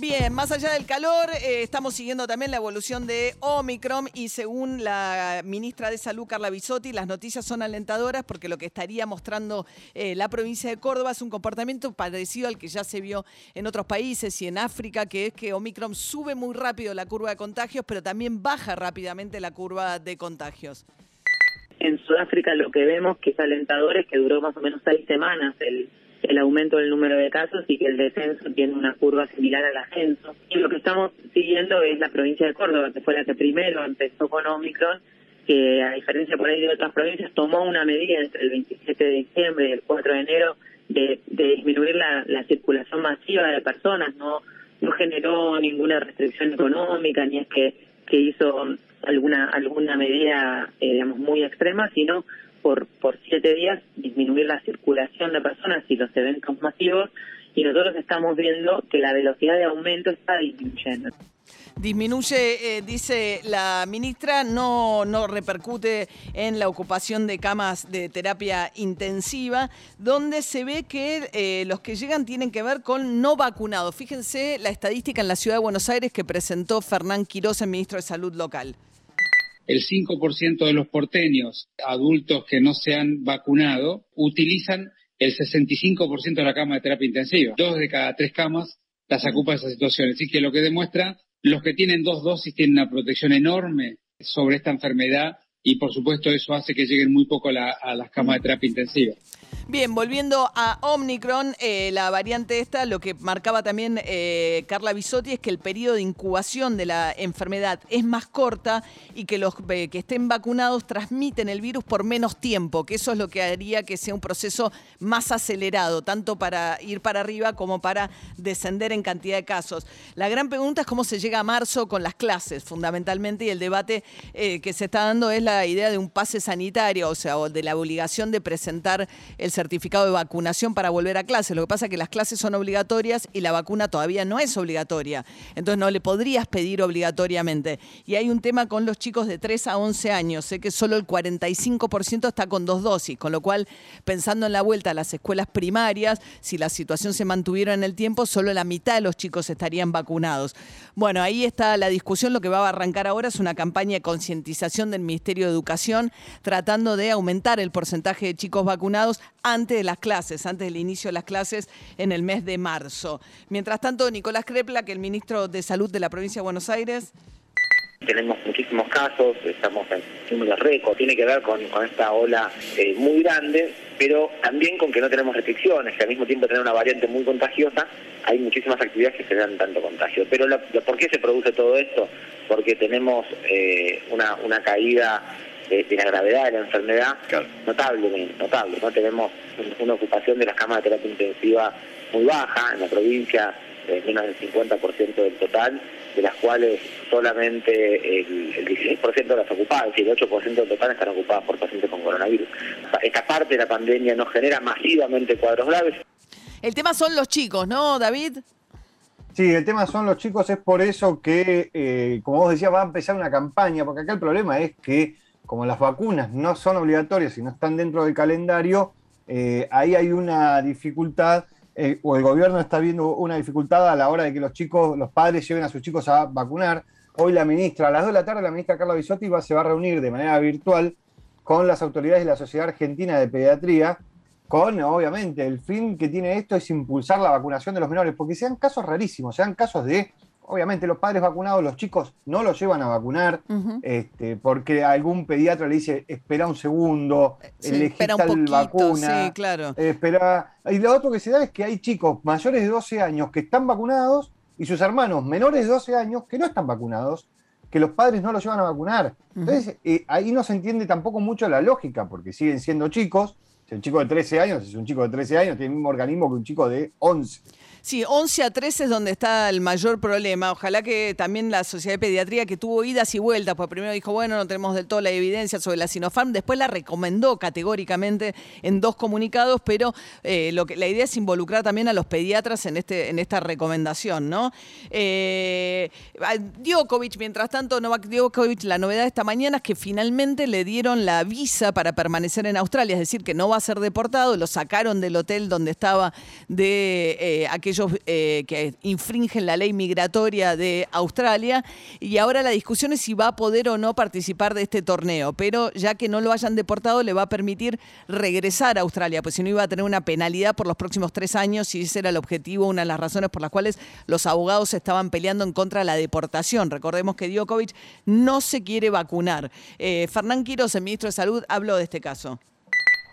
Bien, más allá del calor, eh, estamos siguiendo también la evolución de Omicron y según la ministra de Salud, Carla Bisotti, las noticias son alentadoras porque lo que estaría mostrando eh, la provincia de Córdoba es un comportamiento parecido al que ya se vio en otros países y en África, que es que Omicron sube muy rápido la curva de contagios, pero también baja rápidamente la curva de contagios. En Sudáfrica lo que vemos que es alentador es que duró más o menos seis semanas el el aumento del número de casos y que el descenso tiene una curva similar al ascenso. Y lo que estamos siguiendo es la provincia de Córdoba, que fue la que primero empezó con Omicron, que a diferencia por ahí de otras provincias tomó una medida entre el 27 de diciembre y el 4 de enero de, disminuir la, circulación masiva de personas, no no generó ninguna restricción económica ni es que, que hizo alguna alguna medida eh, digamos muy extrema, sino por, por siete días disminuir la circulación de personas y los eventos masivos y nosotros estamos viendo que la velocidad de aumento está disminuyendo. Disminuye, eh, dice la ministra, no, no repercute en la ocupación de camas de terapia intensiva, donde se ve que eh, los que llegan tienen que ver con no vacunados. Fíjense la estadística en la ciudad de Buenos Aires que presentó Fernán Quiroz, el ministro de Salud local el 5% de los porteños adultos que no se han vacunado utilizan el 65% de la cama de terapia intensiva. Dos de cada tres camas las ocupa esa situación. Así que lo que demuestra, los que tienen dos dosis tienen una protección enorme sobre esta enfermedad y por supuesto eso hace que lleguen muy poco a las camas de terapia intensiva. Bien, volviendo a Omicron, eh, la variante esta, lo que marcaba también eh, Carla Bisotti es que el periodo de incubación de la enfermedad es más corta y que los eh, que estén vacunados transmiten el virus por menos tiempo, que eso es lo que haría que sea un proceso más acelerado, tanto para ir para arriba como para descender en cantidad de casos. La gran pregunta es cómo se llega a marzo con las clases, fundamentalmente, y el debate que se está dando es la idea de un pase sanitario, o sea, de la obligación de presentar el certificado de vacunación para volver a clase. Lo que pasa es que las clases son obligatorias y la vacuna todavía no es obligatoria. Entonces no le podrías pedir obligatoriamente. Y hay un tema con los chicos de 3 a 11 años. Sé que solo el 45% está con dos dosis, con lo cual, pensando en la vuelta a las escuelas primarias, si la situación se mantuviera en el tiempo, solo la mitad de los chicos estarían vacunados. Bueno, ahí está la discusión. Lo que va a arrancar ahora es una campaña de concientización del Ministerio de Educación tratando de aumentar el porcentaje de chicos vacunados antes de las clases, antes del inicio de las clases en el mes de marzo. Mientras tanto, Nicolás Crepla, que el ministro de Salud de la provincia de Buenos Aires, tenemos muchísimos casos, estamos en números récord, tiene que ver con, esta ola eh, muy grande, pero también con que no tenemos restricciones, que al mismo tiempo tener una variante muy contagiosa, hay muchísimas actividades que generan tanto contagio. Pero ¿por qué se produce todo esto? Porque tenemos eh, una caída de, la gravedad de la enfermedad notable, notable. ¿no? Tenemos una ocupación de las camas de terapia intensiva muy baja en la provincia, de menos del 50% del total, de las cuales solamente el, 16% de las ocupadas, es decir, el 8% del total están ocupadas por pacientes con coronavirus. Esta parte de la pandemia no genera masivamente cuadros graves. El tema son los chicos, ¿no, David? Sí, el tema son los chicos, es por eso que, eh, como vos decías, va a empezar una campaña, porque acá el problema es que como las vacunas no son obligatorias y no están dentro del calendario, eh, ahí hay una dificultad, eh, o el gobierno está viendo una dificultad a la hora de que los chicos, los padres lleven a sus chicos a vacunar. Hoy la ministra, a las 2 de la tarde, la ministra Carla Bisotti se va a reunir de manera virtual con las autoridades de la Sociedad Argentina de Pediatría, con, obviamente, el fin que tiene esto es impulsar la vacunación de los menores, porque sean casos rarísimos, sean casos de obviamente los padres vacunados, los chicos no los llevan a vacunar, este, porque algún pediatra le dice, espera un segundo, sí, espera un vacuna, sí, claro. espera. Y lo otro que se da es que hay chicos mayores de 12 años que están vacunados y sus hermanos menores de 12 años que no están vacunados, que los padres no los llevan a vacunar. Entonces, eh, ahí no se entiende tampoco mucho la lógica, porque siguen siendo chicos. Si el chico de 13 años es un chico de 13 años, tiene el mismo organismo que un chico de 11. Sí, 11 a 13 es donde está el mayor problema. Ojalá que también la Sociedad de Pediatría, que tuvo idas y vueltas, pues primero dijo, bueno, no tenemos del todo la evidencia sobre la Sinopharm, después la recomendó categóricamente en dos comunicados, pero eh, lo que, la idea es involucrar también a los pediatras en, este, en esta recomendación, ¿no? Eh, Djokovic, mientras tanto, Novak Djokovic, la novedad de esta mañana es que finalmente le dieron la visa para permanecer en Australia, es decir, que no va a ser deportado, lo sacaron del hotel donde estaba de eh, eh, que infringen la ley migratoria de Australia y ahora la discusión es si va a poder o no participar de este torneo, pero ya que no lo hayan deportado le va a permitir regresar a Australia, pues si no iba a tener una penalidad por los próximos tres años y ese era el objetivo, una de las razones por las cuales los abogados estaban peleando en contra de la deportación. Recordemos que Djokovic no se quiere vacunar. Eh, Fernán Quiroz, el ministro de Salud, habló de este caso.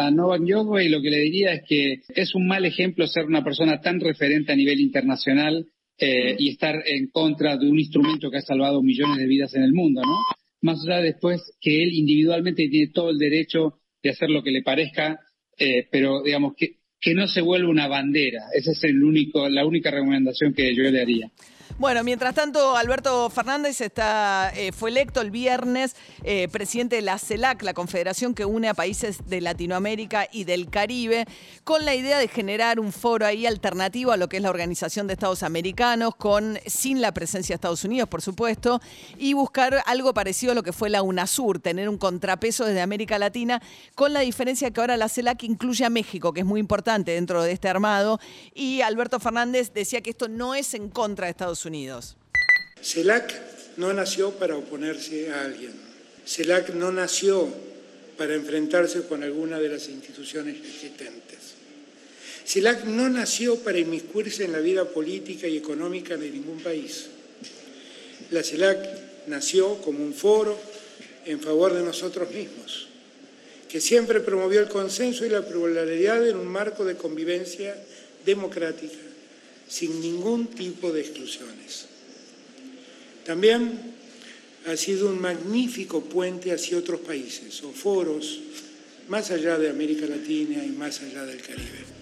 A Novak Djokovic lo que le diría es que es un mal ejemplo ser una persona tan referente a nivel internacional eh, y estar en contra de un instrumento que ha salvado millones de vidas en el mundo, ¿no? Más allá después que él individualmente tiene todo el derecho de hacer lo que le parezca, eh, pero digamos que, que no se vuelva una bandera. Esa es el único, la única recomendación que yo le haría. Bueno, mientras tanto, Alberto Fernández está, eh, fue electo el viernes eh, presidente de la CELAC, la confederación que une a países de Latinoamérica y del Caribe, con la idea de generar un foro ahí alternativo a lo que es la Organización de Estados Americanos, con, sin la presencia de Estados Unidos, por supuesto, y buscar algo parecido a lo que fue la UNASUR, tener un contrapeso desde América Latina, con la diferencia que ahora la CELAC incluye a México, que es muy importante dentro de este armado, y Alberto Fernández decía que esto no es en contra de Estados Unidos Unidos. CELAC no nació para oponerse a alguien. CELAC no nació para enfrentarse con alguna de las instituciones existentes. CELAC no nació para inmiscuirse en la vida política y económica de ningún país. La CELAC nació como un foro en favor de nosotros mismos, que siempre promovió el consenso y la pluralidad en un marco de convivencia democrática sin ningún tipo de exclusiones. También ha sido un magnífico puente hacia otros países o foros más allá de América Latina y más allá del Caribe.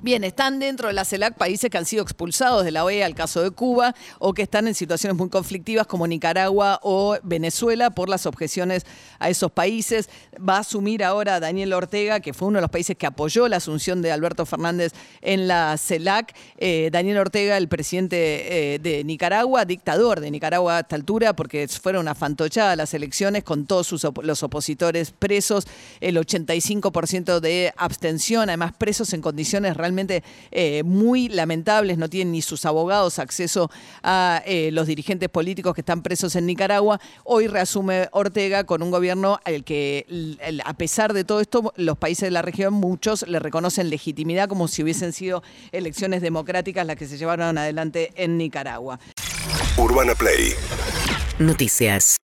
Bien, están dentro de la CELAC países que han sido expulsados de la OEA, al caso de Cuba, o que están en situaciones muy conflictivas como Nicaragua o Venezuela por las objeciones a esos países. Va a asumir ahora Daniel Ortega, que fue uno de los países que apoyó la asunción de Alberto Fernández en la CELAC. Eh, Daniel Ortega, el presidente eh, de Nicaragua, dictador de Nicaragua a esta altura, porque fueron una fantochada las elecciones con todos sus los opositores presos, el 85% de abstención, además presos en condiciones realmente realmente eh, muy lamentables, no tienen ni sus abogados acceso a eh, los dirigentes políticos que están presos en Nicaragua. Hoy reasume Ortega con un gobierno al que, a pesar de todo esto, los países de la región, muchos le reconocen legitimidad como si hubiesen sido elecciones democráticas las que se llevaron adelante en Nicaragua. Urbana Play. Noticias.